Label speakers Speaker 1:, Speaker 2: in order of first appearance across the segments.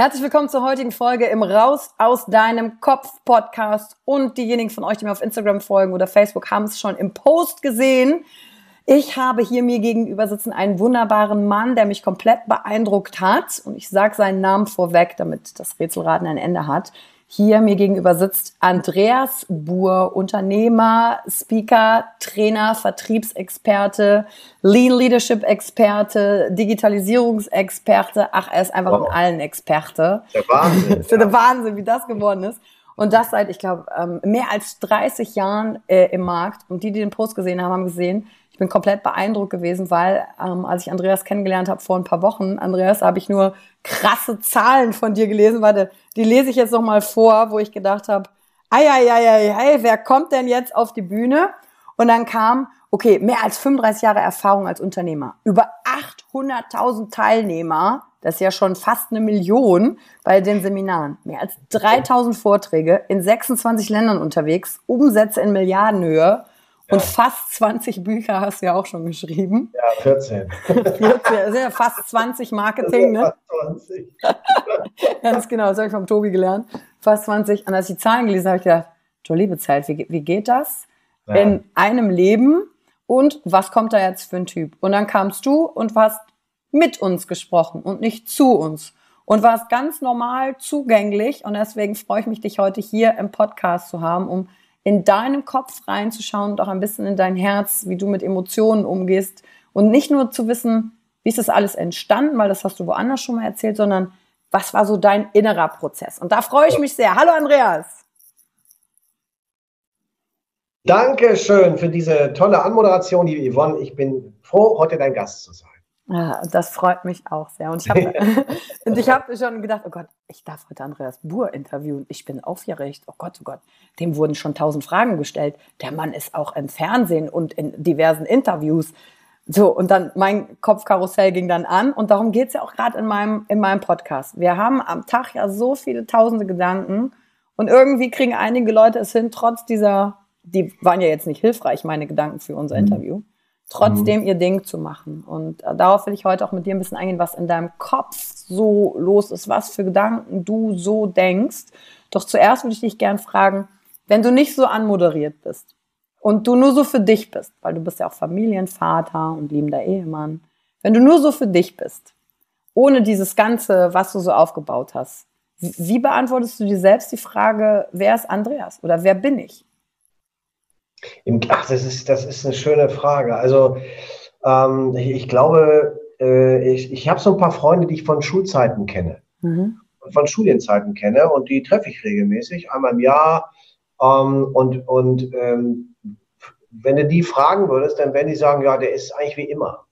Speaker 1: Herzlich willkommen zur heutigen Folge im Raus aus deinem Kopf Podcast. Und diejenigen von euch, die mir auf Instagram folgen oder Facebook, haben es schon im Post gesehen. Ich habe hier mir gegenüber sitzen einen wunderbaren Mann, der mich komplett beeindruckt hat. Und ich sage seinen Namen vorweg, damit das Rätselraten ein Ende hat. Hier mir gegenüber sitzt Andreas Buhr, Unternehmer, Speaker, Trainer, Vertriebsexperte, Lean Leadership Experte, Digitalisierungsexperte. Ach, er ist einfach wow. in allen Experte. Der Wahnsinn. das ist der Wahnsinn, wie das geworden ist. Und das seit, ich glaube, ähm, mehr als 30 Jahren äh, im Markt. Und die, die den Post gesehen haben, haben gesehen, ich bin komplett beeindruckt gewesen, weil ähm, als ich Andreas kennengelernt habe vor ein paar Wochen, Andreas, habe ich nur krasse Zahlen von dir gelesen. Warte, die lese ich jetzt noch mal vor, wo ich gedacht habe, ei, ei, wer kommt denn jetzt auf die Bühne? Und dann kam, okay, mehr als 35 Jahre Erfahrung als Unternehmer, über 800.000 Teilnehmer, das ist ja schon fast eine Million bei den Seminaren, mehr als 3000 Vorträge in 26 Ländern unterwegs, Umsätze in Milliardenhöhe und fast 20 Bücher hast du ja auch schon geschrieben.
Speaker 2: Ja, 14.
Speaker 1: 14, das ja fast 20 Marketing, ne? Fast 20. Ganz genau, das habe ich vom Tobi gelernt. Fast 20. Und als ich die Zahlen gelesen habe, habe ich gedacht, du liebe Zeit, wie, wie geht das? Ja. In einem Leben und was kommt da jetzt für ein Typ? Und dann kamst du und hast mit uns gesprochen und nicht zu uns und warst ganz normal zugänglich und deswegen freue ich mich, dich heute hier im Podcast zu haben, um in deinen Kopf reinzuschauen und auch ein bisschen in dein Herz, wie du mit Emotionen umgehst und nicht nur zu wissen, wie ist das alles entstanden, weil das hast du woanders schon mal erzählt, sondern was war so dein innerer Prozess? Und da freue ich mich sehr. Hallo Andreas.
Speaker 2: Dankeschön für diese tolle Anmoderation, liebe Yvonne. Ich bin froh, heute dein Gast zu sein.
Speaker 1: Ja, das freut mich auch sehr. Und ich habe hab schon gedacht, oh Gott, ich darf heute Andreas Buhr interviewen. Ich bin aufgeregt. Oh Gott, oh Gott. Dem wurden schon tausend Fragen gestellt. Der Mann ist auch im Fernsehen und in diversen Interviews. So, und dann mein Kopfkarussell ging dann an. Und darum geht's ja auch gerade in meinem, in meinem Podcast. Wir haben am Tag ja so viele tausende Gedanken. Und irgendwie kriegen einige Leute es hin, trotz dieser, die waren ja jetzt nicht hilfreich, meine Gedanken für unser mhm. Trotzdem mhm. ihr Ding zu machen. Und äh, darauf will ich heute auch mit dir ein bisschen eingehen, was in deinem Kopf so los ist, was für Gedanken du so denkst. Doch zuerst würde ich dich gern fragen, wenn du nicht so anmoderiert bist und du nur so für dich bist, weil du bist ja auch Familienvater und liebender Ehemann, Wenn du nur so für dich bist, ohne dieses Ganze, was du so aufgebaut hast, wie beantwortest du dir selbst die Frage, wer ist Andreas oder wer bin ich?
Speaker 2: Ach, das ist, das ist eine schöne Frage. Also ähm, ich, ich, glaube, äh, ich, ich habe so ein paar Freunde, die ich von Schulzeiten kenne. Mhm. Von Studienzeiten kenne und die treffe ich regelmäßig, einmal im Jahr. Ähm, und und ähm, wenn du die fragen würdest, dann werden die sagen, ja, der ist eigentlich wie immer.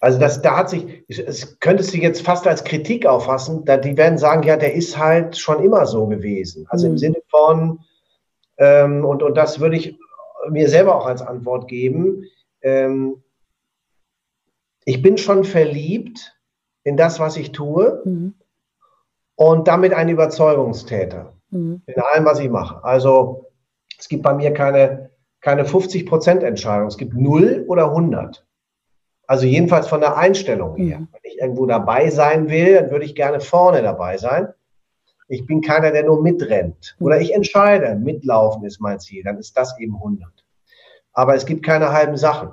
Speaker 2: Also das, da hat sich, es könntest du jetzt fast als Kritik auffassen, da die werden sagen, ja, der ist halt schon immer so gewesen. Also mhm. im Sinne von, ähm, und, und das würde ich mir selber auch als Antwort geben, ähm, ich bin schon verliebt in das, was ich tue mhm. und damit ein Überzeugungstäter mhm. in allem, was ich mache. Also es gibt bei mir keine, keine 50-Prozent-Entscheidung, es gibt 0 oder 100. Also jedenfalls von der Einstellung her. Mhm. Wenn ich irgendwo dabei sein will, dann würde ich gerne vorne dabei sein. Ich bin keiner, der nur mitrennt. Mhm. Oder ich entscheide, mitlaufen ist mein Ziel. Dann ist das eben 100. Aber es gibt keine halben Sachen.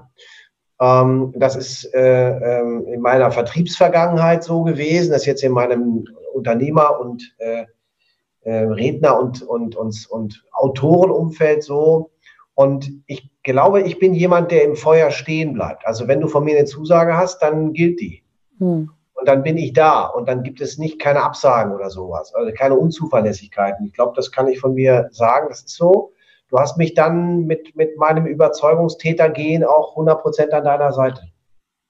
Speaker 2: Ähm, das ist äh, ähm, in meiner Vertriebsvergangenheit so gewesen. Das ist jetzt in meinem Unternehmer- und äh, äh, Redner- und, und, und, und Autorenumfeld so. Und ich glaube, ich bin jemand, der im Feuer stehen bleibt. Also wenn du von mir eine Zusage hast, dann gilt die. Hm. Und dann bin ich da und dann gibt es nicht keine Absagen oder sowas, also keine Unzuverlässigkeiten. Ich glaube, das kann ich von mir sagen, das ist so. Du hast mich dann mit, mit meinem Überzeugungstätergehen auch 100 Prozent an deiner Seite.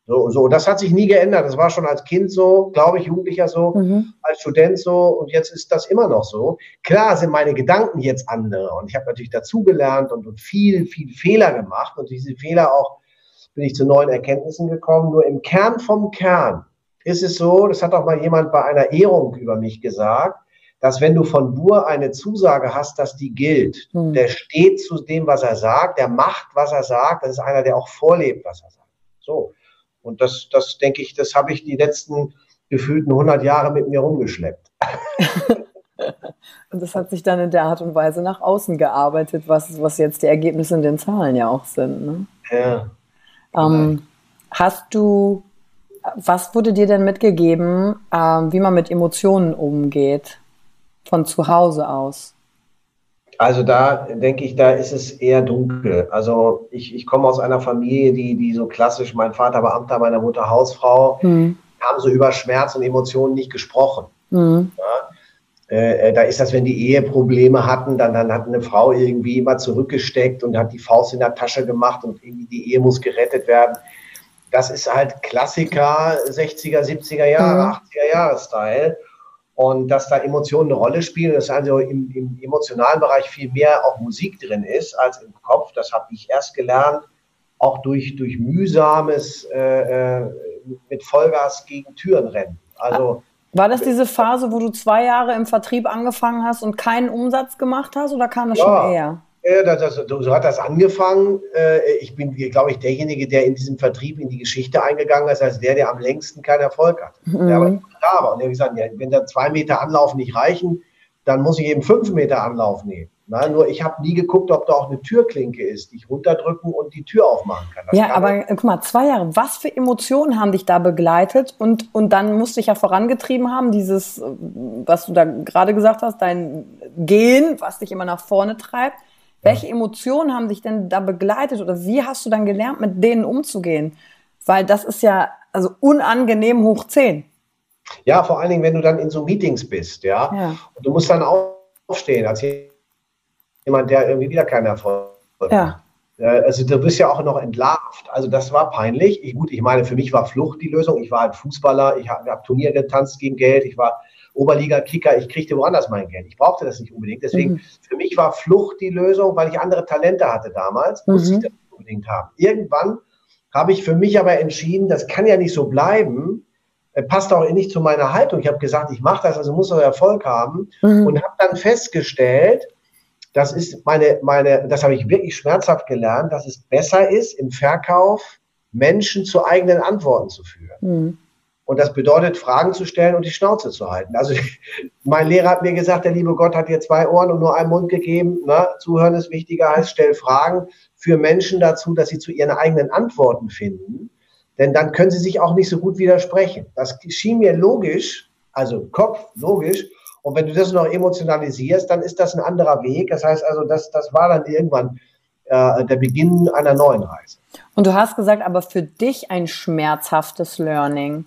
Speaker 2: So, so, das hat sich nie geändert. Das war schon als Kind so, glaube ich, Jugendlicher so, mhm. als Student so und jetzt ist das immer noch so. Klar sind meine Gedanken jetzt andere und ich habe natürlich dazugelernt und, und viel, viel Fehler gemacht und diese Fehler auch bin ich zu neuen Erkenntnissen gekommen. Nur im Kern vom Kern ist es so, das hat auch mal jemand bei einer Ehrung über mich gesagt, dass wenn du von Bur eine Zusage hast, dass die gilt, mhm. der steht zu dem, was er sagt, der macht, was er sagt, das ist einer, der auch vorlebt, was er sagt. So. Und das, das denke ich, das habe ich die letzten gefühlten 100 Jahre mit mir rumgeschleppt.
Speaker 1: und das hat sich dann in der Art und Weise nach außen gearbeitet, was, was jetzt die Ergebnisse in den Zahlen ja auch sind. Ne? Ja. Ähm, hast du, was wurde dir denn mitgegeben, ähm, wie man mit Emotionen umgeht, von zu Hause aus?
Speaker 2: Also da denke ich, da ist es eher dunkel. Also ich, ich komme aus einer Familie, die, die so klassisch, mein Vater Beamter, meine Mutter Hausfrau, mhm. haben so über Schmerz und Emotionen nicht gesprochen. Mhm. Ja? Äh, äh, da ist das, wenn die Eheprobleme hatten, dann, dann hat eine Frau irgendwie immer zurückgesteckt und hat die Faust in der Tasche gemacht und irgendwie die Ehe muss gerettet werden. Das ist halt Klassiker 60er, 70er Jahre, mhm. 80er Jahre Style und dass da Emotionen eine Rolle spielen, dass also im, im, emotionalen Bereich viel mehr auch Musik drin ist als im Kopf. Das habe ich erst gelernt, auch durch, durch mühsames äh, äh mit Vollgas gegen Türen rennen. Also
Speaker 1: war das diese Phase, wo du zwei Jahre im Vertrieb angefangen hast und keinen Umsatz gemacht hast, oder kam das ja, schon eher?
Speaker 2: Das, das, so hat das angefangen. Äh, ich bin, glaube ich, derjenige, der in diesem Vertrieb in die Geschichte eingegangen ist, als der, der am längsten keinen Erfolg hat. Mhm. Der aber da war. Und der hat gesagt, ja, wenn da zwei Meter Anlauf nicht reichen, dann muss ich eben fünf Meter Anlauf nehmen. Na, nur ich habe nie geguckt, ob da auch eine Türklinke ist, die ich runterdrücken und die Tür aufmachen kann.
Speaker 1: Das ja, kann aber guck mal, zwei Jahre, was für Emotionen haben dich da begleitet? Und, und dann musste ich ja vorangetrieben haben, dieses, was du da gerade gesagt hast, dein Gehen, was dich immer nach vorne treibt. Welche Emotionen haben dich denn da begleitet oder wie hast du dann gelernt, mit denen umzugehen? Weil das ist ja also unangenehm hoch 10.
Speaker 2: Ja, vor allen Dingen, wenn du dann in so Meetings bist, ja. ja. Und du musst dann aufstehen als jemand, der irgendwie wieder keinen Erfolg hat. Ja. Also du bist ja auch noch entlarvt. Also das war peinlich. Ich, gut, ich meine, für mich war Flucht die Lösung. Ich war halt Fußballer, ich habe hab Turnier getanzt gegen Geld, ich war Oberliga-Kicker, ich kriegte woanders mein Geld. Ich brauchte das nicht unbedingt. Deswegen, mhm. für mich war Flucht die Lösung, weil ich andere Talente hatte damals, mhm. musste ich das nicht unbedingt haben. Irgendwann habe ich für mich aber entschieden, das kann ja nicht so bleiben, äh, passt auch nicht zu meiner Haltung. Ich habe gesagt, ich mache das, also muss auch Erfolg haben mhm. und habe dann festgestellt, das ist meine, meine, das habe ich wirklich schmerzhaft gelernt, dass es besser ist, im Verkauf Menschen zu eigenen Antworten zu führen. Mhm. Und das bedeutet, Fragen zu stellen und die Schnauze zu halten. Also mein Lehrer hat mir gesagt, der liebe Gott hat dir zwei Ohren und nur einen Mund gegeben. Ne? Zuhören ist wichtiger heißt, stell Fragen für Menschen dazu, dass sie zu ihren eigenen Antworten finden. denn dann können sie sich auch nicht so gut widersprechen. Das schien mir logisch, also Kopf logisch. Und wenn du das noch emotionalisierst, dann ist das ein anderer Weg. Das heißt also, das, das war dann irgendwann äh, der Beginn einer neuen Reise.
Speaker 1: Und du hast gesagt, aber für dich ein schmerzhaftes Learning.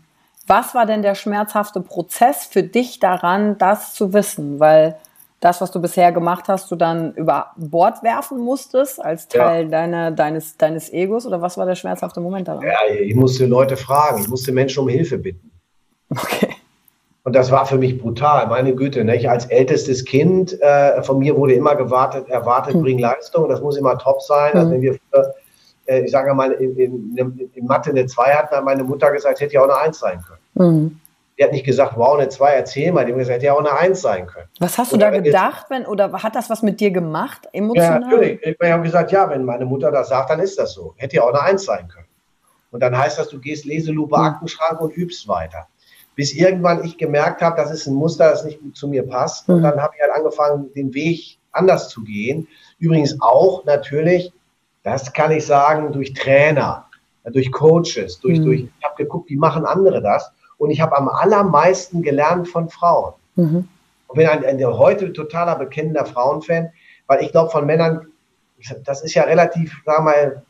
Speaker 1: Was war denn der schmerzhafte Prozess für dich daran, das zu wissen? Weil das, was du bisher gemacht hast, du dann über Bord werfen musstest als Teil ja. deiner, deines, deines Egos? Oder was war der schmerzhafte Moment daran?
Speaker 2: Ja, ich musste Leute fragen, ich musste Menschen um Hilfe bitten. Okay. Und das war für mich brutal, meine Güte. Ne? Ich als ältestes Kind, äh, von mir wurde immer gewartet, erwartet, hm. bring Leistung, das muss immer top sein. Also hm. Also wenn wir früher, äh, ich sage mal, in, in, in Mathe eine 2 hatten, hat meine Mutter gesagt, hätte ja auch eine 1 sein können. Hm. Die hat nicht gesagt, wow, eine 2, erzähl mal. Die hat gesagt, hätte ja auch eine 1 sein können.
Speaker 1: Was hast du oder da gedacht, wenn, oder hat das was mit dir gemacht, emotional?
Speaker 2: Ja, natürlich. Ich habe gesagt, ja, wenn meine Mutter das sagt, dann ist das so. Hätte ja auch eine 1 sein können. Und dann heißt das, du gehst Leselupe, hm. Aktenschrank und übst weiter bis irgendwann ich gemerkt habe, das ist ein Muster, das nicht gut zu mir passt. Und mhm. dann habe ich halt angefangen, den Weg anders zu gehen. Übrigens auch natürlich, das kann ich sagen, durch Trainer, durch Coaches, durch, mhm. durch ich habe geguckt, wie machen andere das. Und ich habe am allermeisten gelernt von Frauen. Mhm. Und bin ein, ein, heute totaler bekennender Frauenfan, weil ich glaube, von Männern, das ist ja relativ, sagen wir mal,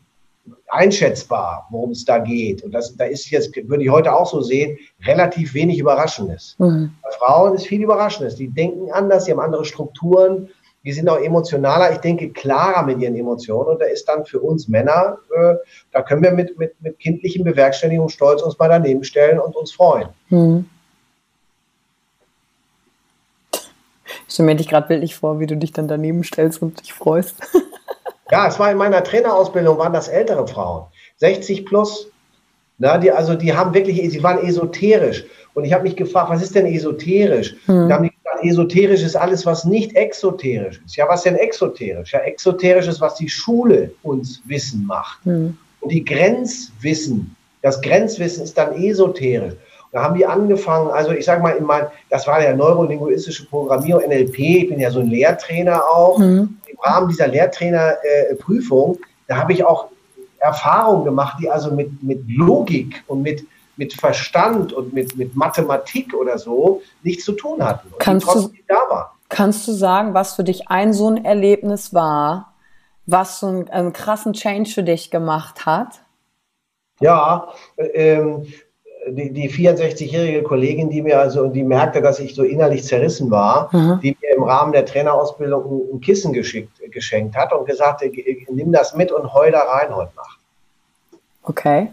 Speaker 2: einschätzbar, worum es da geht. Und das, da ist jetzt, würde ich heute auch so sehen, relativ wenig Überraschendes. Mhm. Bei Frauen ist viel Überraschendes. Die denken anders, die haben andere Strukturen, die sind auch emotionaler, ich denke, klarer mit ihren Emotionen. Und da ist dann für uns Männer, äh, da können wir mit, mit, mit kindlichem Bewerkstelligung stolz uns mal daneben stellen und uns freuen. Mhm.
Speaker 1: Ich stelle mir dich gerade bildlich vor, wie du dich dann daneben stellst und dich freust.
Speaker 2: Ja, es war in meiner Trainerausbildung, waren das ältere Frauen, 60 plus. Na, die, also die haben wirklich, sie waren esoterisch. Und ich habe mich gefragt, was ist denn esoterisch? Hm. Da haben die esoterisch ist alles, was nicht exoterisch ist. Ja, was denn exoterisch? Ja, exoterisch ist, was die Schule uns Wissen macht. Hm. Und die Grenzwissen, das Grenzwissen ist dann esoterisch. Da haben die angefangen, also ich sage mal, in mein, das war ja neurolinguistische Programmierung, NLP, ich bin ja so ein Lehrtrainer auch. Mhm. Im Rahmen dieser Lehrtrainerprüfung, äh, da habe ich auch Erfahrungen gemacht, die also mit, mit Logik und mit, mit Verstand und mit, mit Mathematik oder so nichts zu tun hatten. Und
Speaker 1: kannst, du, kannst du sagen, was für dich ein so ein Erlebnis war, was so einen, einen krassen Change für dich gemacht hat?
Speaker 2: Ja, äh, ähm, die, die 64-jährige Kollegin, die mir also, die merkte, dass ich so innerlich zerrissen war, mhm. die mir im Rahmen der Trainerausbildung ein, ein Kissen geschickt, geschenkt hat und gesagt, nimm das mit und heul da rein heute Nacht.
Speaker 1: Okay.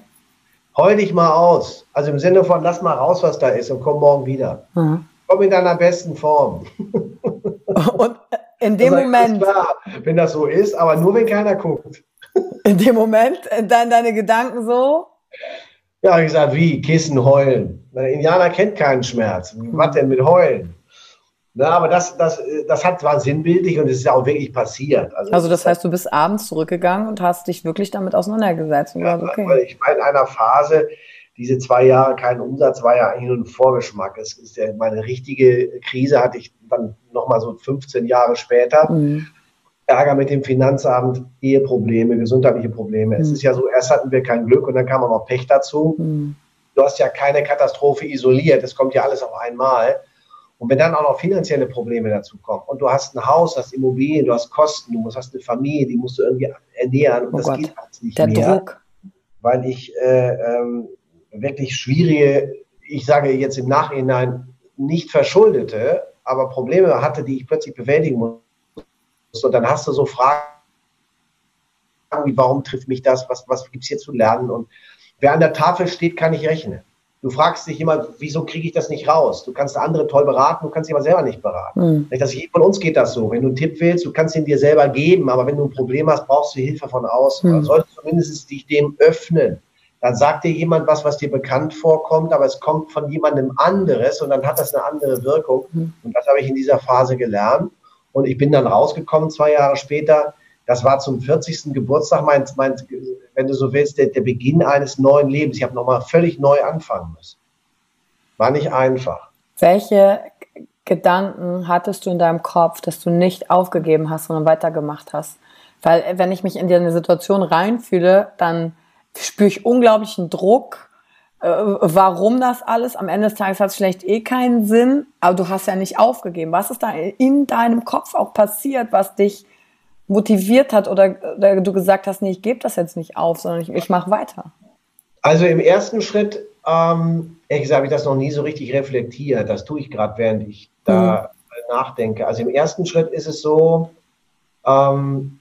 Speaker 2: Heul dich mal aus. Also im Sinne von, lass mal raus, was da ist und komm morgen wieder. Mhm. Komm in deiner besten Form.
Speaker 1: Und in dem Moment.
Speaker 2: Klar, wenn das so ist, aber nur wenn keiner guckt.
Speaker 1: In dem Moment, dann deine Gedanken so,
Speaker 2: ja, ich gesagt, wie? Kissen heulen. Der Indianer kennt keinen Schmerz. Was denn mit heulen? Na, aber das, das, das hat, war sinnbildlich und es ist auch wirklich passiert.
Speaker 1: Also, also das heißt, du bist abends zurückgegangen und hast dich wirklich damit auseinandergesetzt. Und ja,
Speaker 2: okay. Weil ich war in einer Phase, diese zwei Jahre kein Umsatz war ja eigentlich nur ein Vorgeschmack. Es ist ja meine richtige Krise hatte ich dann nochmal so 15 Jahre später. Mhm. Ärger mit dem Finanzamt, Eheprobleme, gesundheitliche Probleme. Mhm. Es ist ja so, erst hatten wir kein Glück und dann kam auch noch Pech dazu. Mhm. Du hast ja keine Katastrophe isoliert, es kommt ja alles auf einmal. Und wenn dann auch noch finanzielle Probleme dazu kommen und du hast ein Haus, hast Immobilien, du hast Kosten, du hast eine Familie, die musst du irgendwie ernähren und oh das Gott. geht halt nicht Der mehr. Druck. Weil ich äh, ähm, wirklich schwierige, ich sage jetzt im Nachhinein nicht verschuldete, aber Probleme hatte, die ich plötzlich bewältigen musste und dann hast du so Fragen wie, warum trifft mich das? Was, was gibt es hier zu lernen? Und wer an der Tafel steht, kann nicht rechnen. Du fragst dich immer, wieso kriege ich das nicht raus? Du kannst andere toll beraten, du kannst dich aber selber nicht beraten. Mhm. Das, von uns geht das so. Wenn du einen Tipp willst, du kannst ihn dir selber geben, aber wenn du ein Problem hast, brauchst du Hilfe von außen. Mhm. Dann solltest du zumindest dich dem öffnen. Dann sagt dir jemand was, was dir bekannt vorkommt, aber es kommt von jemandem anderes und dann hat das eine andere Wirkung. Mhm. Und das habe ich in dieser Phase gelernt. Und ich bin dann rausgekommen zwei Jahre später. Das war zum 40. Geburtstag, mein, mein, wenn du so willst, der, der Beginn eines neuen Lebens. Ich habe nochmal völlig neu anfangen müssen. War nicht einfach.
Speaker 1: Welche Gedanken hattest du in deinem Kopf, dass du nicht aufgegeben hast, sondern weitergemacht hast? Weil wenn ich mich in eine Situation reinfühle, dann spüre ich unglaublichen Druck. Äh, warum das alles? Am Ende des Tages hat es vielleicht eh keinen Sinn, aber du hast ja nicht aufgegeben. Was ist da in deinem Kopf auch passiert, was dich motiviert hat oder, oder du gesagt hast, nee, ich gebe das jetzt nicht auf, sondern ich, ich mache weiter?
Speaker 2: Also im ersten Schritt, ähm, ehrlich gesagt, habe ich das noch nie so richtig reflektiert. Das tue ich gerade, während ich da mhm. nachdenke. Also im ersten Schritt ist es so, ähm,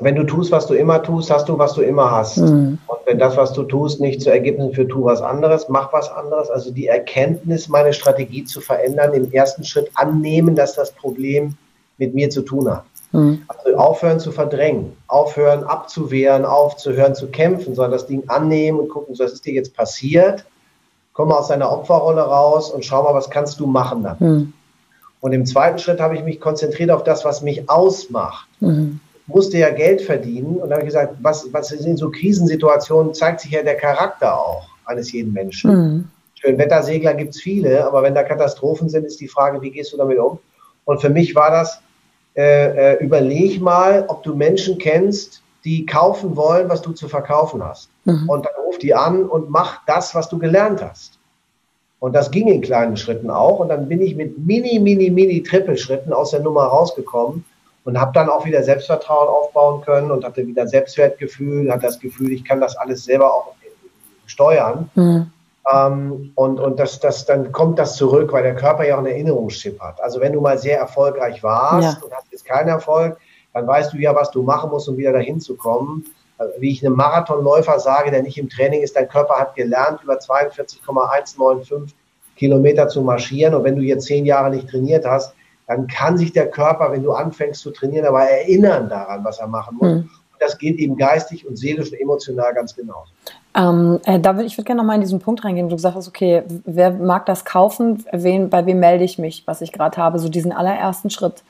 Speaker 2: wenn du tust, was du immer tust, hast du, was du immer hast. Mhm. Und wenn das, was du tust, nicht zu Ergebnissen führt, tu was anderes, mach was anderes. Also die Erkenntnis, meine Strategie zu verändern, im ersten Schritt annehmen, dass das Problem mit mir zu tun hat. Mhm. Also aufhören zu verdrängen, aufhören abzuwehren, aufzuhören zu kämpfen, sondern das Ding annehmen und gucken, was ist dir jetzt passiert? Komm mal aus deiner Opferrolle raus und schau mal, was kannst du machen dann. Mhm. Und im zweiten Schritt habe ich mich konzentriert auf das, was mich ausmacht. Mhm musste ja Geld verdienen. Und da habe ich gesagt, was, was in so Krisensituationen zeigt sich ja der Charakter auch eines jeden Menschen. Mhm. Schönwettersegler gibt es viele, aber wenn da Katastrophen sind, ist die Frage, wie gehst du damit um? Und für mich war das, äh, äh, überleg mal, ob du Menschen kennst, die kaufen wollen, was du zu verkaufen hast. Mhm. Und dann ruf die an und mach das, was du gelernt hast. Und das ging in kleinen Schritten auch. Und dann bin ich mit mini, mini, mini Trippelschritten aus der Nummer rausgekommen und habe dann auch wieder Selbstvertrauen aufbauen können und hatte wieder Selbstwertgefühl, hatte das Gefühl, ich kann das alles selber auch steuern. Mhm. Ähm, und und das, das, dann kommt das zurück, weil der Körper ja auch einen Erinnerungschip hat. Also wenn du mal sehr erfolgreich warst ja. und hast jetzt keinen Erfolg, dann weißt du ja, was du machen musst, um wieder dahin zu kommen. Also wie ich einem Marathonläufer sage, der nicht im Training ist, dein Körper hat gelernt, über 42,195 Kilometer zu marschieren. Und wenn du jetzt zehn Jahre nicht trainiert hast, dann kann sich der Körper, wenn du anfängst zu trainieren, aber erinnern daran, was er machen muss. Mhm. Und das geht eben geistig und seelisch und emotional ganz genau.
Speaker 1: Ähm, äh, da würde ich würde gerne nochmal in diesen Punkt reingehen. Du gesagt hast, okay, wer mag das kaufen? Wen, bei wem melde ich mich, was ich gerade habe? So diesen allerersten Schritt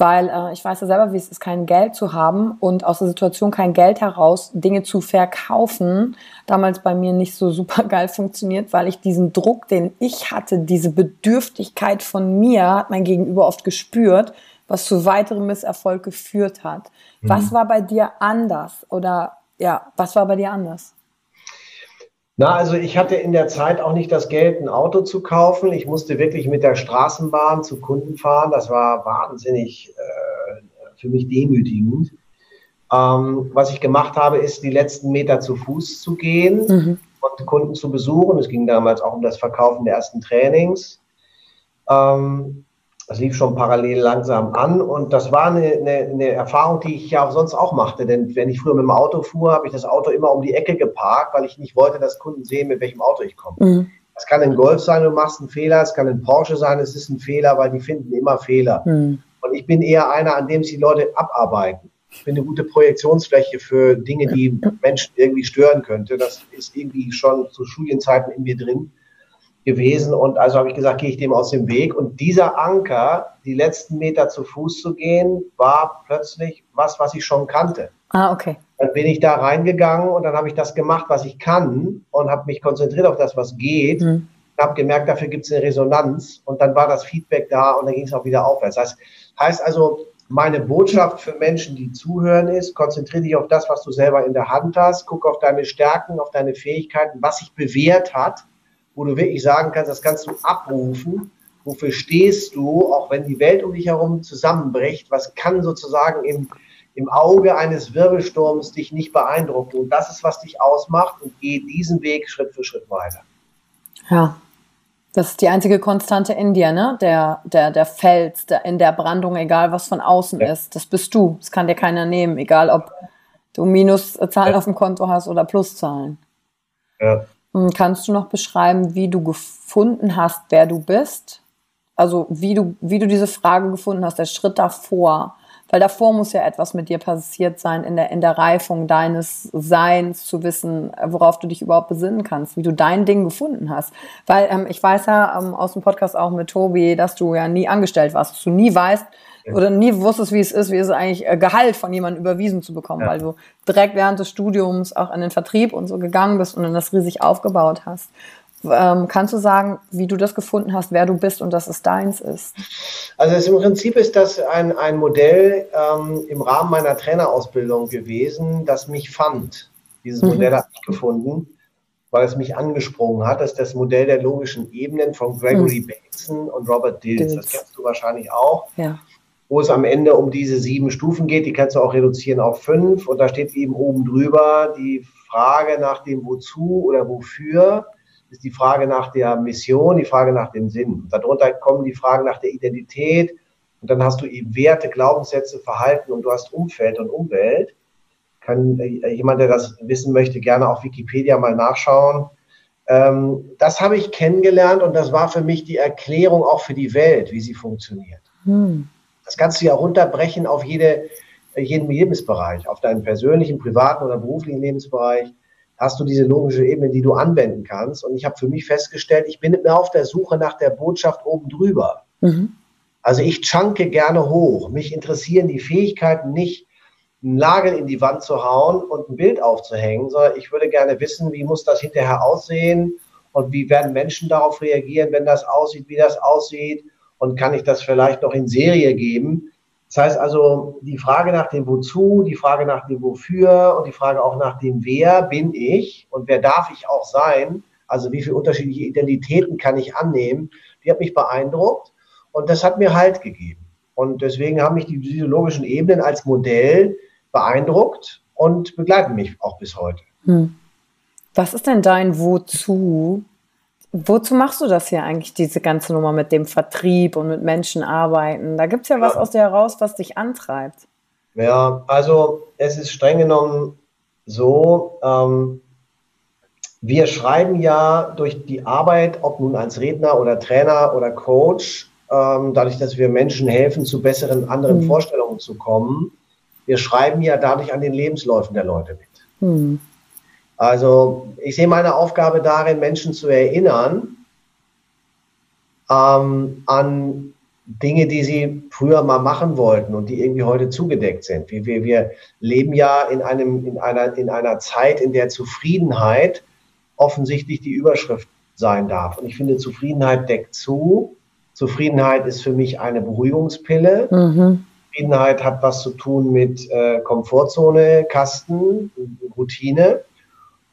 Speaker 1: weil äh, ich weiß ja selber, wie es ist, kein Geld zu haben und aus der Situation kein Geld heraus Dinge zu verkaufen, damals bei mir nicht so super geil funktioniert, weil ich diesen Druck, den ich hatte, diese Bedürftigkeit von mir, hat mein Gegenüber oft gespürt, was zu weiterem Misserfolg geführt hat. Mhm. Was war bei dir anders oder ja, was war bei dir anders?
Speaker 2: Na, also ich hatte in der Zeit auch nicht das Geld, ein Auto zu kaufen. Ich musste wirklich mit der Straßenbahn zu Kunden fahren. Das war wahnsinnig äh, für mich demütigend. Ähm, was ich gemacht habe, ist, die letzten Meter zu Fuß zu gehen mhm. und Kunden zu besuchen. Es ging damals auch um das Verkaufen der ersten Trainings. Ähm, das lief schon parallel langsam an und das war eine, eine, eine, Erfahrung, die ich ja sonst auch machte. Denn wenn ich früher mit dem Auto fuhr, habe ich das Auto immer um die Ecke geparkt, weil ich nicht wollte, dass Kunden sehen, mit welchem Auto ich komme. Mhm. Das kann ein Golf sein, du machst einen Fehler, es kann ein Porsche sein, es ist ein Fehler, weil die finden immer Fehler. Mhm. Und ich bin eher einer, an dem sich die Leute abarbeiten. Ich bin eine gute Projektionsfläche für Dinge, die Menschen irgendwie stören könnte. Das ist irgendwie schon zu Studienzeiten in mir drin gewesen. Und also habe ich gesagt, gehe ich dem aus dem Weg. Und dieser Anker, die letzten Meter zu Fuß zu gehen, war plötzlich was, was ich schon kannte.
Speaker 1: Ah, okay.
Speaker 2: Dann bin ich da reingegangen und dann habe ich das gemacht, was ich kann und habe mich konzentriert auf das, was geht. Mhm. Habe gemerkt, dafür gibt es eine Resonanz und dann war das Feedback da und dann ging es auch wieder aufwärts. Das heißt, heißt also, meine Botschaft für Menschen, die zuhören, ist, konzentriere dich auf das, was du selber in der Hand hast, guck auf deine Stärken, auf deine Fähigkeiten, was sich bewährt hat wo du wirklich sagen kannst, das kannst du abrufen. Wofür stehst du, auch wenn die Welt um dich herum zusammenbricht? Was kann sozusagen im, im Auge eines Wirbelsturms dich nicht beeindrucken? Und das ist, was dich ausmacht und geh diesen Weg Schritt für Schritt weiter.
Speaker 1: Ja, das ist die einzige Konstante in dir, ne? Der, der, der Fels der, in der Brandung, egal was von außen ja. ist. Das bist du. Das kann dir keiner nehmen, egal ob du Minuszahlen ja. auf dem Konto hast oder Pluszahlen. Ja. Hm, kannst du noch beschreiben, wie du gefunden hast, wer du bist? Also wie du, wie du diese Frage gefunden hast, der Schritt davor. Weil davor muss ja etwas mit dir passiert sein in der, in der Reifung deines Seins, zu wissen, worauf du dich überhaupt besinnen kannst, wie du dein Ding gefunden hast. Weil ähm, ich weiß ja ähm, aus dem Podcast auch mit Tobi, dass du ja nie angestellt warst, dass du nie weißt, oder nie wusstest, wie es ist, wie es eigentlich äh, Gehalt von jemandem überwiesen zu bekommen, ja. weil du direkt während des Studiums auch in den Vertrieb und so gegangen bist und dann das riesig aufgebaut hast. Ähm, kannst du sagen, wie du das gefunden hast, wer du bist und dass es deins ist?
Speaker 2: Also es, im Prinzip ist das ein, ein Modell ähm, im Rahmen meiner Trainerausbildung gewesen, das mich fand. Dieses mhm. Modell habe ich gefunden, weil es mich angesprungen hat. Das ist das Modell der logischen Ebenen von Gregory mhm. Bateson und Robert Dills. Das kennst du wahrscheinlich auch. Ja. Wo es am Ende um diese sieben Stufen geht. Die kannst du auch reduzieren auf fünf. Und da steht eben oben drüber die Frage nach dem Wozu oder Wofür ist die Frage nach der Mission, die Frage nach dem Sinn. Darunter kommen die Fragen nach der Identität, und dann hast du eben Werte, Glaubenssätze, Verhalten und du hast Umfeld und Umwelt. Kann äh, jemand, der das wissen möchte, gerne auf Wikipedia mal nachschauen. Ähm, das habe ich kennengelernt und das war für mich die Erklärung auch für die Welt, wie sie funktioniert. Hm. Das kannst du ja runterbrechen auf jede, jeden Lebensbereich, auf deinen persönlichen, privaten oder beruflichen Lebensbereich hast du diese logische Ebene, die du anwenden kannst. Und ich habe für mich festgestellt, ich bin immer auf der Suche nach der Botschaft oben drüber. Mhm. Also ich chunke gerne hoch. Mich interessieren die Fähigkeiten nicht, einen Nagel in die Wand zu hauen und ein Bild aufzuhängen, sondern ich würde gerne wissen, wie muss das hinterher aussehen und wie werden Menschen darauf reagieren, wenn das aussieht, wie das aussieht und kann ich das vielleicht noch in Serie geben. Das heißt also, die Frage nach dem Wozu, die Frage nach dem Wofür und die Frage auch nach dem Wer bin ich und wer darf ich auch sein, also wie viele unterschiedliche Identitäten kann ich annehmen, die hat mich beeindruckt. Und das hat mir Halt gegeben. Und deswegen haben mich die physiologischen Ebenen als Modell beeindruckt und begleiten mich auch bis heute. Hm.
Speaker 1: Was ist denn dein Wozu? Wozu machst du das hier eigentlich, diese ganze Nummer mit dem Vertrieb und mit Menschen arbeiten? Da gibt es ja was aus dir heraus, was dich antreibt.
Speaker 2: Ja, also es ist streng genommen so, ähm, wir schreiben ja durch die Arbeit, ob nun als Redner oder Trainer oder Coach, ähm, dadurch, dass wir Menschen helfen, zu besseren anderen mhm. Vorstellungen zu kommen. Wir schreiben ja dadurch an den Lebensläufen der Leute mit. Mhm. Also ich sehe meine Aufgabe darin, Menschen zu erinnern ähm, an Dinge, die sie früher mal machen wollten und die irgendwie heute zugedeckt sind. Wir, wir, wir leben ja in, einem, in, einer, in einer Zeit, in der Zufriedenheit offensichtlich die Überschrift sein darf. Und ich finde, Zufriedenheit deckt zu, Zufriedenheit ist für mich eine Beruhigungspille. Mhm. Zufriedenheit hat was zu tun mit äh, Komfortzone, Kasten, Routine.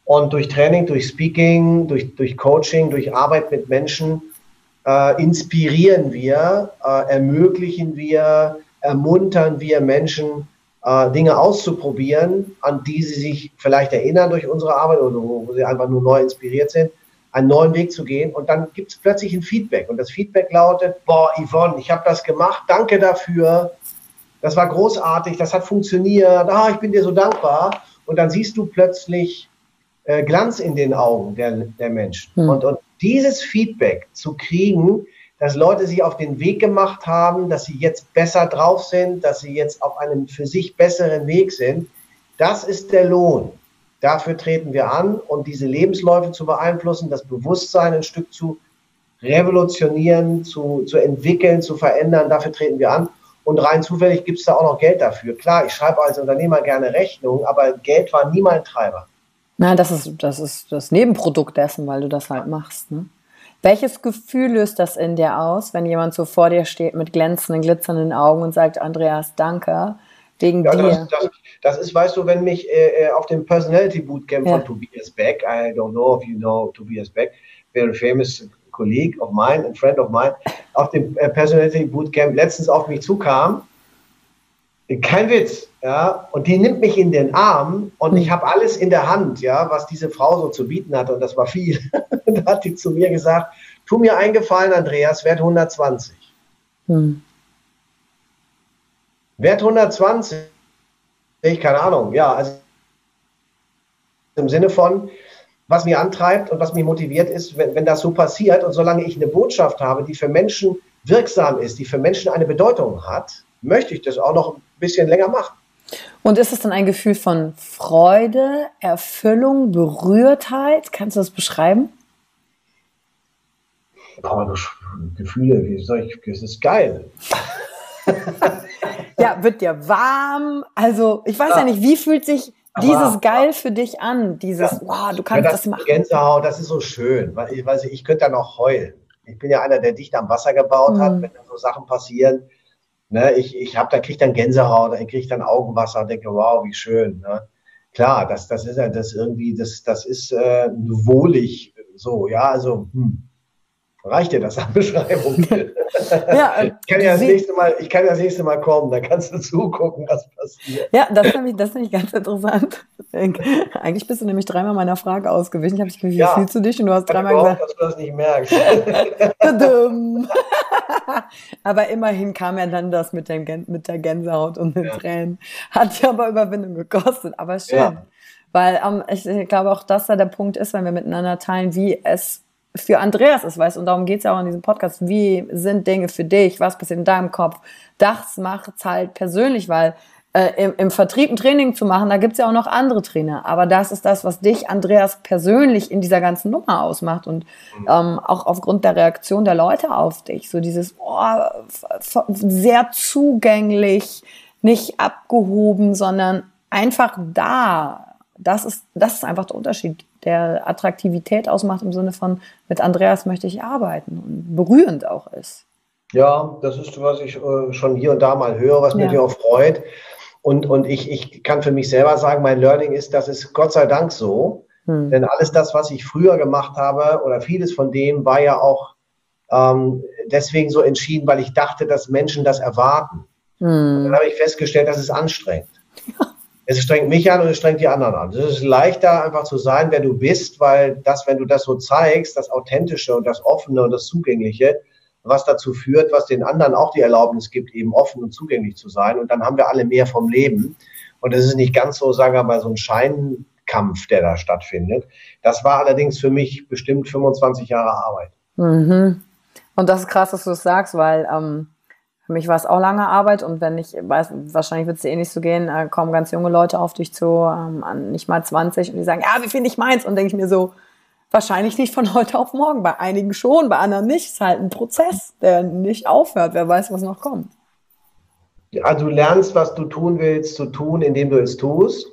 Speaker 2: Und durch Training, durch Speaking, durch, durch Coaching, durch Arbeit mit Menschen äh, inspirieren wir, äh, ermöglichen wir, ermuntern wir Menschen, äh, Dinge auszuprobieren, an die sie sich vielleicht erinnern durch unsere Arbeit oder wo, sie einfach nur neu inspiriert sind einen neuen Weg zu gehen. Und dann gibt es plötzlich ein Feedback. Und das Feedback lautet, boah, Yvonne, ich habe das gemacht, danke dafür. Das war großartig, das hat funktioniert. Ah, ich bin dir so dankbar. Und dann siehst du plötzlich äh, Glanz in den Augen der, der Menschen. Hm. Und, und dieses Feedback zu kriegen, dass Leute sich auf den Weg gemacht haben, dass sie jetzt besser drauf sind, dass sie jetzt auf einem für sich besseren Weg sind, das ist der Lohn. Dafür treten wir an und diese Lebensläufe zu beeinflussen, das Bewusstsein ein Stück zu revolutionieren, zu, zu entwickeln, zu verändern, dafür treten wir an. Und rein zufällig gibt es da auch noch Geld dafür. Klar, ich schreibe als Unternehmer gerne Rechnungen, aber Geld war nie mein Treiber.
Speaker 1: Nein, das ist, das ist das Nebenprodukt dessen, weil du das halt machst. Ne? Welches Gefühl löst das in dir aus, wenn jemand so vor dir steht mit glänzenden, glitzernden Augen und sagt, Andreas, danke, wegen ja, dir?
Speaker 2: Das, das, das ist, weißt du, wenn mich äh, äh, auf dem Personality Bootcamp ja. von Tobias Beck, I don't know if you know Tobias Beck, very famous colleague of mine, a friend of mine, auf dem äh, Personality Bootcamp letztens auf mich zukam, kein Witz, ja, und die nimmt mich in den Arm und mhm. ich habe alles in der Hand, ja, was diese Frau so zu bieten hatte und das war viel. da hat die zu mir gesagt, tu mir eingefallen, Andreas, Wert 120. Mhm. Wert 120 ich keine Ahnung. Ja, also im Sinne von, was mir antreibt und was mich motiviert ist, wenn, wenn das so passiert und solange ich eine Botschaft habe, die für Menschen wirksam ist, die für Menschen eine Bedeutung hat, möchte ich das auch noch ein bisschen länger machen.
Speaker 1: Und ist es dann ein Gefühl von Freude, Erfüllung, Berührtheit? Kannst du das beschreiben?
Speaker 2: Boah, Gefühle, wie soll ich, das ist geil.
Speaker 1: ja, wird dir warm? Also, ich weiß ja, ja nicht, wie fühlt sich dieses Geil für dich an? Dieses, ja, wow, du kannst das, das, machen.
Speaker 2: Gänsehaut, das ist so schön, weil ich, weiß, ich könnte da noch heulen. Ich bin ja einer, der dicht am Wasser gebaut mhm. hat, wenn da so Sachen passieren. Ne, ich ich habe da kriege dann Gänsehaut, ich kriege dann Augenwasser und denke, wow, wie schön. Ne? klar, das, das ist ja das irgendwie, das, das ist äh, wohlig so, ja, also hm, reicht dir das an Beschreibung? ja, ich, kann ja das nächste Mal, ich kann ja das nächste Mal kommen, da kannst du zugucken, was passiert.
Speaker 1: Ja, das finde ich, das find ich ganz interessant. Eigentlich bist du nämlich dreimal meiner Frage ausgewichen. Ich habe dich wie ja, du dich? Und du hast dreimal gesagt, dass du das nicht merkst. aber immerhin kam ja dann das mit, dem, mit der Gänsehaut und den ja. Tränen. Hat ja aber Überwindung gekostet, aber schön. Ja. Weil ähm, ich glaube auch, dass da der Punkt ist, wenn wir miteinander teilen, wie es für Andreas ist, weißt und darum geht es ja auch in diesem Podcast. Wie sind Dinge für dich? Was passiert in deinem Kopf? Das macht es halt persönlich, weil äh, im, im Vertrieb ein Training zu machen, da gibt es ja auch noch andere Trainer. Aber das ist das, was dich, Andreas, persönlich in dieser ganzen Nummer ausmacht. Und ähm, auch aufgrund der Reaktion der Leute auf dich. So dieses oh, sehr zugänglich, nicht abgehoben, sondern einfach da. Das ist, das ist einfach der Unterschied der Attraktivität ausmacht im Sinne von, mit Andreas möchte ich arbeiten und berührend auch ist.
Speaker 2: Ja, das ist, was ich äh, schon hier und da mal höre, was ja. mich auch freut. Und, und ich, ich kann für mich selber sagen, mein Learning ist, das ist Gott sei Dank so. Hm. Denn alles das, was ich früher gemacht habe, oder vieles von dem, war ja auch ähm, deswegen so entschieden, weil ich dachte, dass Menschen das erwarten. Hm. Dann habe ich festgestellt, das ist anstrengend. Ja. Es strengt mich an und es strengt die anderen an. Es ist leichter, einfach zu sein, wer du bist, weil das, wenn du das so zeigst, das Authentische und das Offene und das Zugängliche, was dazu führt, was den anderen auch die Erlaubnis gibt, eben offen und zugänglich zu sein. Und dann haben wir alle mehr vom Leben. Und es ist nicht ganz so, sagen wir mal, so ein Scheinkampf, der da stattfindet. Das war allerdings für mich bestimmt 25 Jahre Arbeit.
Speaker 1: Mhm. Und das ist krass, dass du das sagst, weil ähm, für mich war es auch lange Arbeit und wenn ich weiß, wahrscheinlich wird es dir eh nicht so gehen, äh, kommen ganz junge Leute auf dich zu, ähm, nicht mal 20 und die sagen, ja, wie finde ich meins? Und denke ich mir so, wahrscheinlich nicht von heute auf morgen. Bei einigen schon, bei anderen nicht. Es ist halt ein Prozess, der nicht aufhört. Wer weiß, was noch kommt.
Speaker 2: Ja, du lernst, was du tun willst, zu tun, indem du es tust.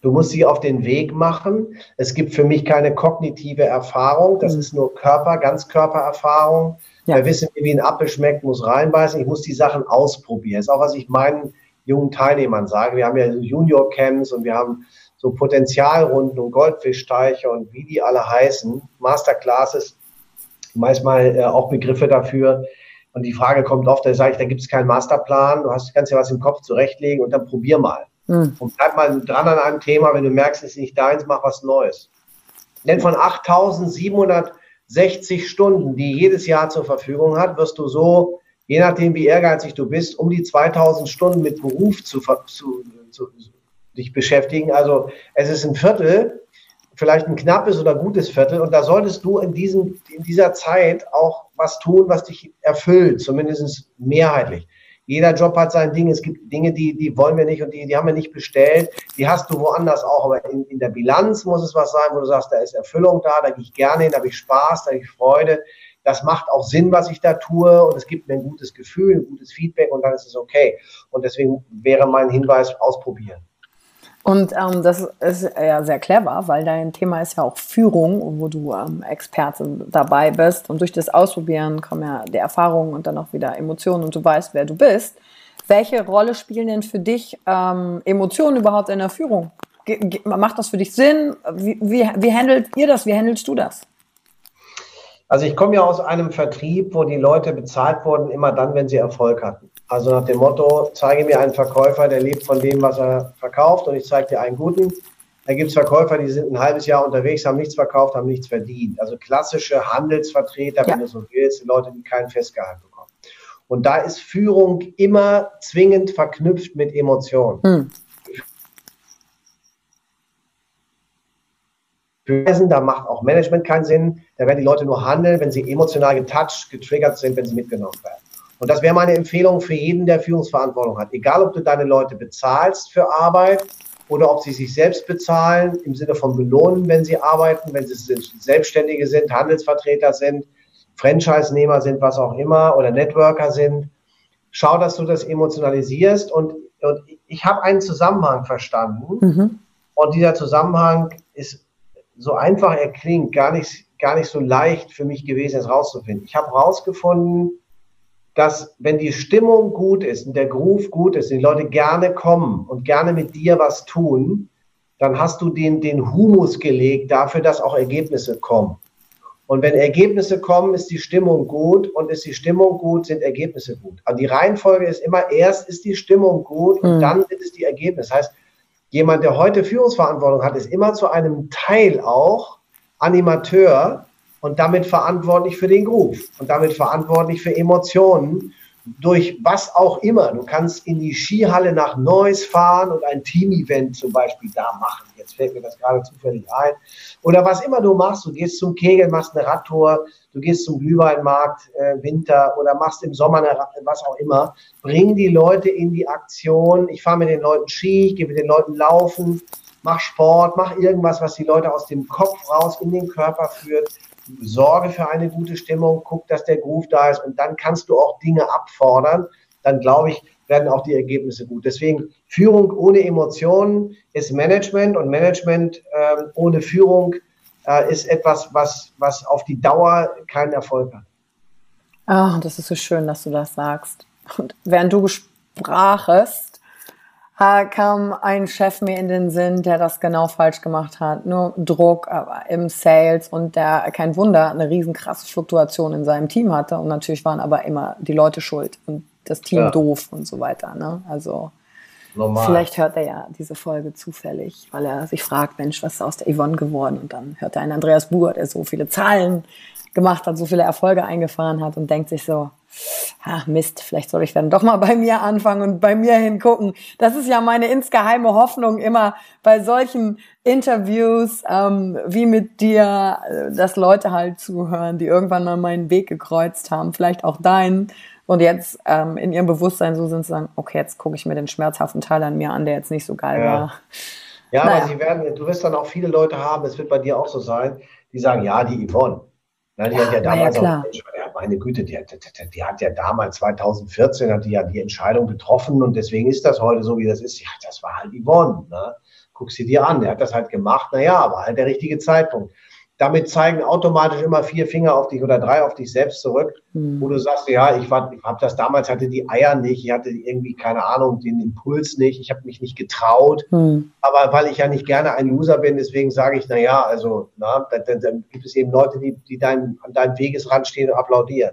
Speaker 2: Du musst sie auf den Weg machen. Es gibt für mich keine kognitive Erfahrung. Das mhm. ist nur Körper, Ganzkörpererfahrung. Ja. Wer wissen, wie ein Apfel schmeckt, muss reinbeißen. Ich muss die Sachen ausprobieren. Das ist auch, was ich meinen jungen Teilnehmern sage. Wir haben ja Junior-Camps und wir haben so Potenzialrunden und Goldfischteiche und wie die alle heißen, Masterclasses, manchmal äh, auch Begriffe dafür. Und die Frage kommt oft, da sage ich, da gibt es keinen Masterplan, du hast, kannst ja was im Kopf zurechtlegen und dann probier mal. Mhm. Und bleib mal dran an einem Thema, wenn du merkst, es ist nicht deins, mach was Neues. Denn von 8700 60 Stunden, die jedes Jahr zur Verfügung hat, wirst du so, je nachdem wie ehrgeizig du bist, um die 2000 Stunden mit Beruf zu, zu, zu dich beschäftigen. Also es ist ein Viertel, vielleicht ein knappes oder gutes Viertel und da solltest du in, diesem, in dieser Zeit auch was tun, was dich erfüllt, zumindest mehrheitlich. Jeder Job hat sein Ding. Es gibt Dinge, die, die wollen wir nicht und die, die haben wir nicht bestellt. Die hast du woanders auch. Aber in, in der Bilanz muss es was sein, wo du sagst, da ist Erfüllung da, da gehe ich gerne hin, da habe ich Spaß, da habe ich Freude. Das macht auch Sinn, was ich da tue und es gibt mir ein gutes Gefühl, ein gutes Feedback und dann ist es okay. Und deswegen wäre mein Hinweis, ausprobieren.
Speaker 1: Und ähm, das ist ja sehr clever, weil dein Thema ist ja auch Führung, wo du ähm, Experte dabei bist. Und durch das Ausprobieren kommen ja die Erfahrungen und dann auch wieder Emotionen und du weißt, wer du bist. Welche Rolle spielen denn für dich ähm, Emotionen überhaupt in der Führung? Ge macht das für dich Sinn? Wie, wie, wie handelt ihr das? Wie handelst du das?
Speaker 2: Also ich komme ja aus einem Vertrieb, wo die Leute bezahlt wurden, immer dann, wenn sie Erfolg hatten. Also nach dem Motto, zeige mir einen Verkäufer, der lebt von dem, was er verkauft und ich zeige dir einen guten. Da gibt es Verkäufer, die sind ein halbes Jahr unterwegs, haben nichts verkauft, haben nichts verdient. Also klassische Handelsvertreter, ja. wenn du so willst, Leute, die keinen Festgehalt bekommen. Und da ist Führung immer zwingend verknüpft mit Emotionen. Hm. Da macht auch Management keinen Sinn. Da werden die Leute nur handeln, wenn sie emotional getouched, getriggert sind, wenn sie mitgenommen werden. Und das wäre meine Empfehlung für jeden, der Führungsverantwortung hat. Egal, ob du deine Leute bezahlst für Arbeit oder ob sie sich selbst bezahlen im Sinne von belohnen, wenn sie arbeiten, wenn sie Selbstständige sind, Handelsvertreter sind, Franchise-Nehmer sind, was auch immer, oder Networker sind. Schau, dass du das emotionalisierst. Und, und ich habe einen Zusammenhang verstanden. Mhm. Und dieser Zusammenhang ist so einfach er klingt, gar nicht, gar nicht so leicht für mich gewesen, es rauszufinden. Ich habe rausgefunden, dass wenn die Stimmung gut ist und der Groove gut ist, die Leute gerne kommen und gerne mit dir was tun, dann hast du den, den Humus gelegt dafür, dass auch Ergebnisse kommen. Und wenn Ergebnisse kommen, ist die Stimmung gut und ist die Stimmung gut, sind Ergebnisse gut. Also die Reihenfolge ist immer, erst ist die Stimmung gut und mhm. dann sind es die Ergebnisse. Das heißt, jemand, der heute Führungsverantwortung hat, ist immer zu einem Teil auch Animateur und damit verantwortlich für den Groove und damit verantwortlich für Emotionen durch was auch immer. Du kannst in die Skihalle nach Neuss fahren und ein Team-Event zum Beispiel da machen. Jetzt fällt mir das gerade zufällig ein. Oder was immer du machst, du gehst zum Kegel, machst eine Radtour, du gehst zum Glühweinmarkt äh, Winter oder machst im Sommer eine, was auch immer. Bring die Leute in die Aktion. Ich fahre mit den Leuten Ski, ich gehe mit den Leuten laufen, mach Sport, mach irgendwas, was die Leute aus dem Kopf raus in den Körper führt sorge für eine gute Stimmung, guck, dass der Groove da ist und dann kannst du auch Dinge abfordern. Dann glaube ich, werden auch die Ergebnisse gut. Deswegen Führung ohne Emotionen ist Management und Management äh, ohne Führung äh, ist etwas, was, was auf die Dauer keinen Erfolg hat.
Speaker 1: Ach, das ist so schön, dass du das sagst. Und während du sprachest, kam ein Chef mir in den Sinn, der das genau falsch gemacht hat. Nur Druck im Sales und der, kein Wunder, eine riesen krasse Fluktuation in seinem Team hatte. Und natürlich waren aber immer die Leute schuld und das Team ja. doof und so weiter. Ne? Also Normal. vielleicht hört er ja diese Folge zufällig, weil er sich fragt, Mensch, was ist aus der Yvonne geworden? Und dann hört er einen Andreas Buhr, der so viele Zahlen gemacht hat, so viele Erfolge eingefahren hat und denkt sich so, ach Mist, vielleicht soll ich dann doch mal bei mir anfangen und bei mir hingucken. Das ist ja meine insgeheime Hoffnung immer bei solchen Interviews ähm, wie mit dir, äh, dass Leute halt zuhören, die irgendwann mal meinen Weg gekreuzt haben, vielleicht auch deinen und jetzt ähm, in ihrem Bewusstsein so sind, zu sagen, okay, jetzt gucke ich mir den schmerzhaften Teil an mir an, der jetzt nicht so geil
Speaker 2: ja.
Speaker 1: war.
Speaker 2: Ja, naja. aber sie werden, du wirst dann auch viele Leute haben, es wird bei dir auch so sein, die sagen, ja, die Yvonne, na, die ja, hat ja damals ja, auch, meine Güte, die, die, die, hat ja damals 2014 hat die ja die Entscheidung getroffen und deswegen ist das heute so, wie das ist. Ja, das war halt Yvonne. Ne? Guck sie dir an, er hat das halt gemacht, naja, aber halt der richtige Zeitpunkt damit zeigen automatisch immer vier Finger auf dich oder drei auf dich selbst zurück, mhm. wo du sagst, ja, ich, war, ich habe das damals, hatte die Eier nicht, ich hatte irgendwie, keine Ahnung, den Impuls nicht, ich habe mich nicht getraut, mhm. aber weil ich ja nicht gerne ein Loser bin, deswegen sage ich, na ja, also, na, dann, dann, dann, gibt es eben Leute, die, die dein, an deinem Wegesrand stehen und applaudieren.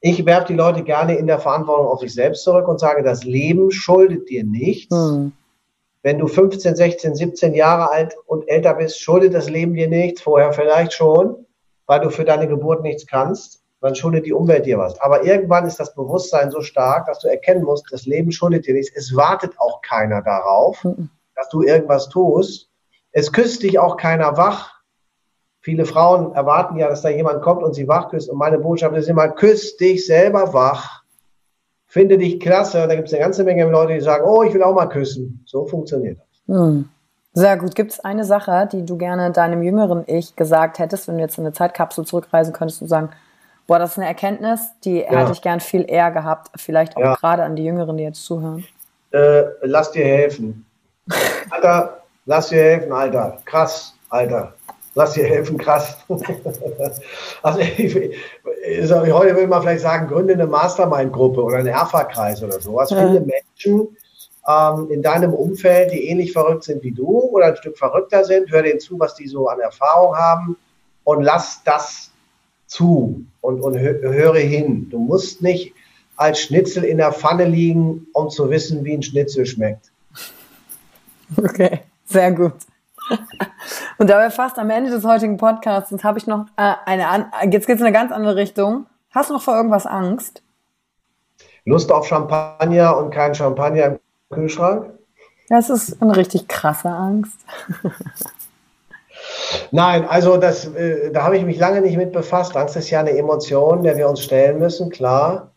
Speaker 2: Ich werfe die Leute gerne in der Verantwortung auf sich selbst zurück und sage, das Leben schuldet dir nichts. Mhm wenn du 15, 16, 17 Jahre alt und älter bist, schuldet das Leben dir nichts, vorher vielleicht schon, weil du für deine Geburt nichts kannst, dann schuldet die Umwelt dir was. Aber irgendwann ist das Bewusstsein so stark, dass du erkennen musst, das Leben schuldet dir nichts. Es wartet auch keiner darauf, mhm. dass du irgendwas tust. Es küsst dich auch keiner wach. Viele Frauen erwarten ja, dass da jemand kommt und sie wach küsst. Und meine Botschaft ist immer, küsst dich selber wach finde dich klasse. Da gibt es eine ganze Menge Leute, die sagen, oh, ich will auch mal küssen. So funktioniert das.
Speaker 1: Hm. Sehr gut. Gibt es eine Sache, die du gerne deinem jüngeren Ich gesagt hättest, wenn du jetzt in eine Zeitkapsel zurückreisen könntest und sagen, boah, das ist eine Erkenntnis, die ja. hätte ich gern viel eher gehabt, vielleicht auch ja. gerade an die Jüngeren, die jetzt zuhören?
Speaker 2: Äh, lass dir helfen. Alter, lass dir helfen, Alter. Krass, Alter lass dir helfen, krass. also ich, ich, heute würde man vielleicht sagen, gründe eine Mastermind-Gruppe oder einen Erfa-Kreis oder sowas. Ja. Viele Menschen ähm, in deinem Umfeld, die ähnlich verrückt sind wie du oder ein Stück verrückter sind, hör denen zu, was die so an Erfahrung haben und lass das zu und, und höre hin. Du musst nicht als Schnitzel in der Pfanne liegen, um zu wissen, wie ein Schnitzel schmeckt.
Speaker 1: Okay, sehr gut. Und da wir fast am Ende des heutigen Podcasts sind, habe ich noch äh, eine, jetzt geht es in eine ganz andere Richtung. Hast du noch vor irgendwas Angst?
Speaker 2: Lust auf Champagner und kein Champagner im Kühlschrank?
Speaker 1: Das ist eine richtig krasse Angst.
Speaker 2: Nein, also das, äh, da habe ich mich lange nicht mit befasst. Angst ist ja eine Emotion, der wir uns stellen müssen, klar.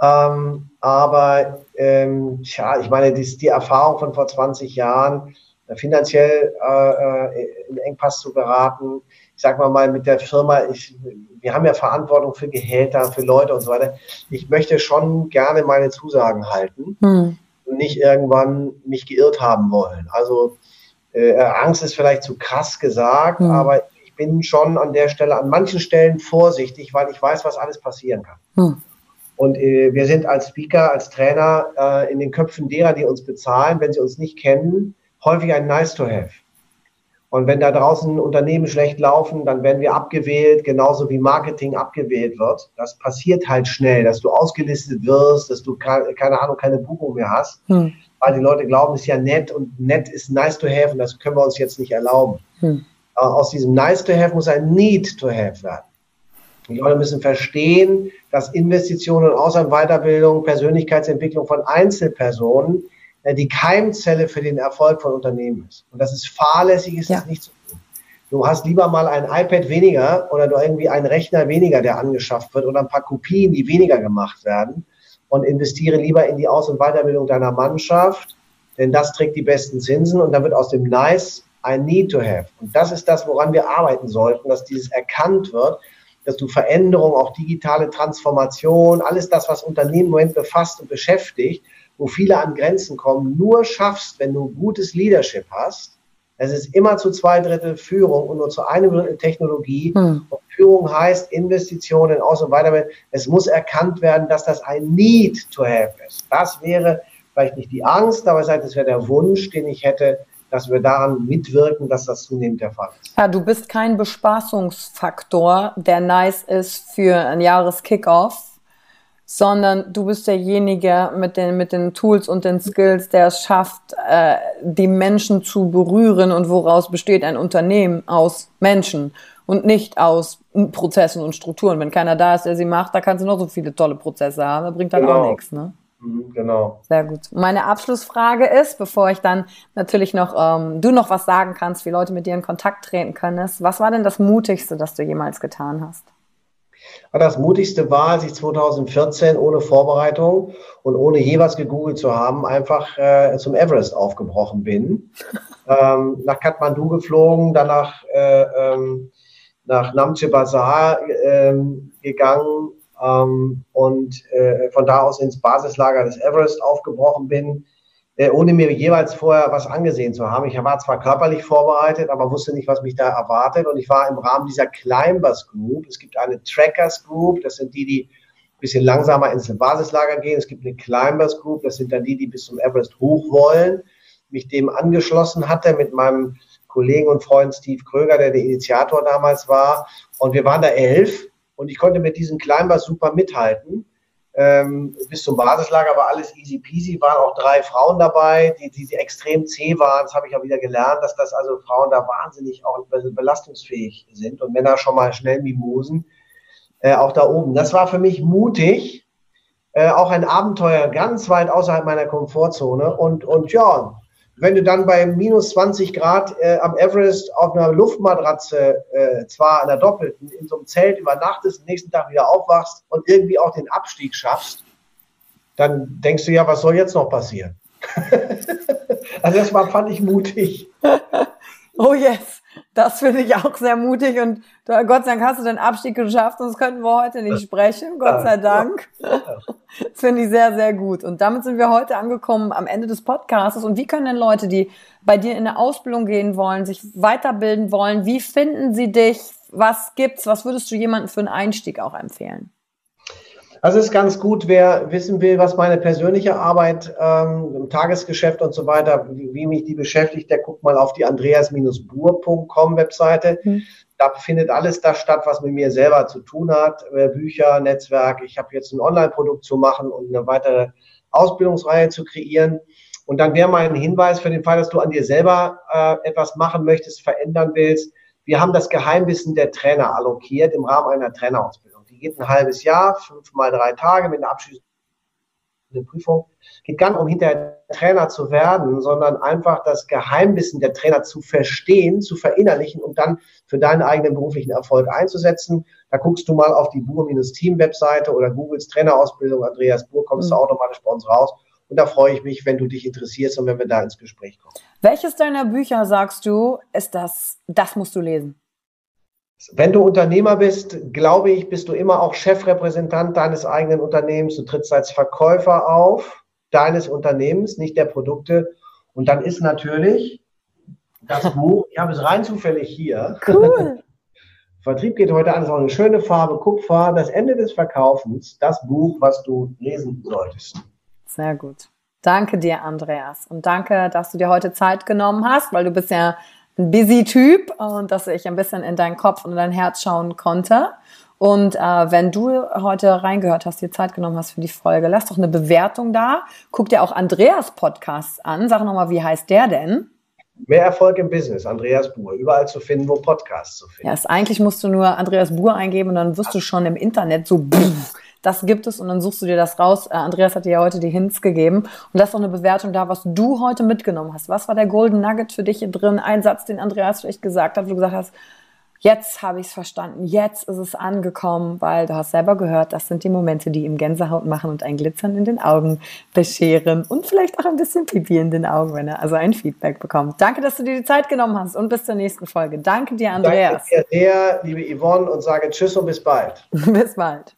Speaker 2: Ähm, aber ähm, tja, ich meine, die, die Erfahrung von vor 20 Jahren, finanziell äh, äh, in Engpass zu geraten. Ich sage mal mal mit der Firma, ich, wir haben ja Verantwortung für Gehälter, für Leute und so weiter. Ich möchte schon gerne meine Zusagen halten hm. und nicht irgendwann mich geirrt haben wollen. Also äh, Angst ist vielleicht zu krass gesagt, hm. aber ich bin schon an der Stelle, an manchen Stellen vorsichtig, weil ich weiß, was alles passieren kann. Hm. Und äh, wir sind als Speaker, als Trainer äh, in den Köpfen derer, die uns bezahlen, wenn sie uns nicht kennen, häufig ein Nice to have. Und wenn da draußen Unternehmen schlecht laufen, dann werden wir abgewählt, genauso wie Marketing abgewählt wird. Das passiert halt schnell, dass du ausgelistet wirst, dass du keine Ahnung, keine Buchung mehr hast, hm. weil die Leute glauben, es ist ja nett und nett ist nice to have und das können wir uns jetzt nicht erlauben. Hm. Aus diesem nice to have muss ein need to have werden. Die Leute müssen verstehen, dass Investitionen und Weiterbildung, Persönlichkeitsentwicklung von Einzelpersonen die Keimzelle für den Erfolg von Unternehmen ist. Und das ist fahrlässig, ist ja. das nicht zu tun. Du hast lieber mal ein iPad weniger oder du irgendwie einen Rechner weniger, der angeschafft wird oder ein paar Kopien, die weniger gemacht werden und investiere lieber in die Aus- und Weiterbildung deiner Mannschaft, denn das trägt die besten Zinsen und dann wird aus dem Nice ein Need to Have. Und das ist das, woran wir arbeiten sollten, dass dieses erkannt wird, dass du Veränderung, auch digitale Transformation, alles das, was Unternehmen im Moment befasst und beschäftigt, wo viele an Grenzen kommen, nur schaffst, wenn du gutes Leadership hast. Es ist immer zu zwei Drittel Führung und nur zu einem Drittel Technologie. Hm. Führung heißt Investitionen aus und weiter. Es muss erkannt werden, dass das ein Need to have ist. Das wäre vielleicht nicht die Angst, aber es wäre der Wunsch, den ich hätte, dass wir daran mitwirken, dass das zunehmend der Fall ist.
Speaker 1: Ja, du bist kein Bespaßungsfaktor, der nice ist für ein Jahreskickoff, sondern du bist derjenige mit den, mit den Tools und den Skills, der es schafft, äh, die Menschen zu berühren und woraus besteht ein Unternehmen aus Menschen und nicht aus Prozessen und Strukturen. Wenn keiner da ist, der sie macht, da kannst du noch so viele tolle Prozesse haben, da bringt dann genau. auch nichts. Ne?
Speaker 2: Mhm, genau.
Speaker 1: Sehr gut. Meine Abschlussfrage ist, bevor ich dann natürlich noch, ähm, du noch was sagen kannst, wie Leute mit dir in Kontakt treten können, ist, was war denn das Mutigste, das du jemals getan hast?
Speaker 2: Das Mutigste war, als ich 2014 ohne Vorbereitung und ohne jeweils gegoogelt zu haben, einfach äh, zum Everest aufgebrochen bin. ähm, nach Kathmandu geflogen, danach äh, ähm, nach Namche Bazaar äh, gegangen ähm, und äh, von da aus ins Basislager des Everest aufgebrochen bin ohne mir jeweils vorher was angesehen zu haben. Ich war zwar körperlich vorbereitet, aber wusste nicht, was mich da erwartet. Und ich war im Rahmen dieser Climbers Group. Es gibt eine Trackers Group, das sind die, die ein bisschen langsamer ins Basislager gehen. Es gibt eine Climbers Group, das sind dann die, die bis zum Everest hoch wollen. Mich dem angeschlossen hatte mit meinem Kollegen und Freund Steve Kröger, der der Initiator damals war. Und wir waren da elf und ich konnte mit diesen Climbers super mithalten ähm, bis zum Basislager war alles easy peasy, waren auch drei Frauen dabei, die, die, die extrem zäh waren. Das habe ich auch wieder gelernt, dass das also Frauen da wahnsinnig auch belastungsfähig sind und Männer schon mal schnell Mimosen. Äh, auch da oben. Das war für mich mutig, äh, auch ein Abenteuer ganz weit außerhalb meiner Komfortzone und, und ja, wenn du dann bei minus 20 Grad äh, am Everest auf einer Luftmatratze, äh, zwar einer doppelten, in so einem Zelt übernachtest, nächsten Tag wieder aufwachst und irgendwie auch den Abstieg schaffst, dann denkst du ja, was soll jetzt noch passieren? also das war, fand ich mutig.
Speaker 1: oh yes. Das finde ich auch sehr mutig und du, Gott sei Dank hast du den Abstieg geschafft, sonst könnten wir heute nicht sprechen. Gott sei Dank. Das finde ich sehr, sehr gut. Und damit sind wir heute angekommen am Ende des Podcasts. Und wie können denn Leute, die bei dir in eine Ausbildung gehen wollen, sich weiterbilden wollen, wie finden sie dich? Was gibt's? Was würdest du jemandem für einen Einstieg auch empfehlen?
Speaker 2: Also es ist ganz gut, wer wissen will, was meine persönliche Arbeit ähm, im Tagesgeschäft und so weiter, wie, wie, mich die beschäftigt, der guckt mal auf die andreas-buhr.com Webseite. Mhm. Da findet alles das statt, was mit mir selber zu tun hat. Äh, Bücher, Netzwerk. Ich habe jetzt ein Online-Produkt zu machen und eine weitere Ausbildungsreihe zu kreieren. Und dann wäre mein Hinweis für den Fall, dass du an dir selber äh, etwas machen möchtest, verändern willst. Wir haben das Geheimwissen der Trainer allokiert im Rahmen einer Trainerausbildung geht ein halbes Jahr, fünf mal drei Tage mit einer abschließenden Prüfung. Geht gar nicht um hinterher Trainer zu werden, sondern einfach das Geheimwissen der Trainer zu verstehen, zu verinnerlichen und dann für deinen eigenen beruflichen Erfolg einzusetzen. Da guckst du mal auf die Bur-Team-Webseite oder Googles Trainerausbildung, Andreas Buhr, kommst mhm. du automatisch bei uns raus. Und da freue ich mich, wenn du dich interessierst und wenn wir da ins Gespräch kommen.
Speaker 1: Welches deiner Bücher sagst du, ist das, das musst du lesen?
Speaker 2: Wenn du Unternehmer bist, glaube ich, bist du immer auch Chefrepräsentant deines eigenen Unternehmens. Du trittst als Verkäufer auf deines Unternehmens, nicht der Produkte. Und dann ist natürlich das Buch, ich habe es rein zufällig hier. Cool. Vertrieb geht heute an, ist auch eine schöne Farbe, Kupfer, das Ende des Verkaufens, das Buch, was du lesen solltest.
Speaker 1: Sehr gut. Danke dir, Andreas. Und danke, dass du dir heute Zeit genommen hast, weil du bist ja ein busy Typ und dass ich ein bisschen in deinen Kopf und in dein Herz schauen konnte. Und äh, wenn du heute reingehört hast, dir Zeit genommen hast für die Folge, lass doch eine Bewertung da. Guck dir auch Andreas Podcast an. Sag nochmal, wie heißt der denn?
Speaker 2: Mehr Erfolg im Business, Andreas Buhr. Überall zu finden, wo Podcasts zu finden.
Speaker 1: Ja, ist, eigentlich musst du nur Andreas Buhr eingeben und dann wirst du schon im Internet so, das gibt es und dann suchst du dir das raus. Äh, Andreas hat dir ja heute die Hints gegeben und lass doch eine Bewertung da, was du heute mitgenommen hast. Was war der Golden Nugget für dich hier drin? Ein Satz, den Andreas vielleicht gesagt hat, wo du gesagt hast, jetzt habe ich es verstanden, jetzt ist es angekommen, weil du hast selber gehört, das sind die Momente, die ihm Gänsehaut machen und ein Glitzern in den Augen bescheren und vielleicht auch ein bisschen Pipi in den Augen, wenn er also ein Feedback bekommt. Danke, dass du dir die Zeit genommen hast und bis zur nächsten Folge. Danke dir, Andreas.
Speaker 2: Danke dir sehr, liebe Yvonne, und sage Tschüss und bis bald.
Speaker 1: bis bald.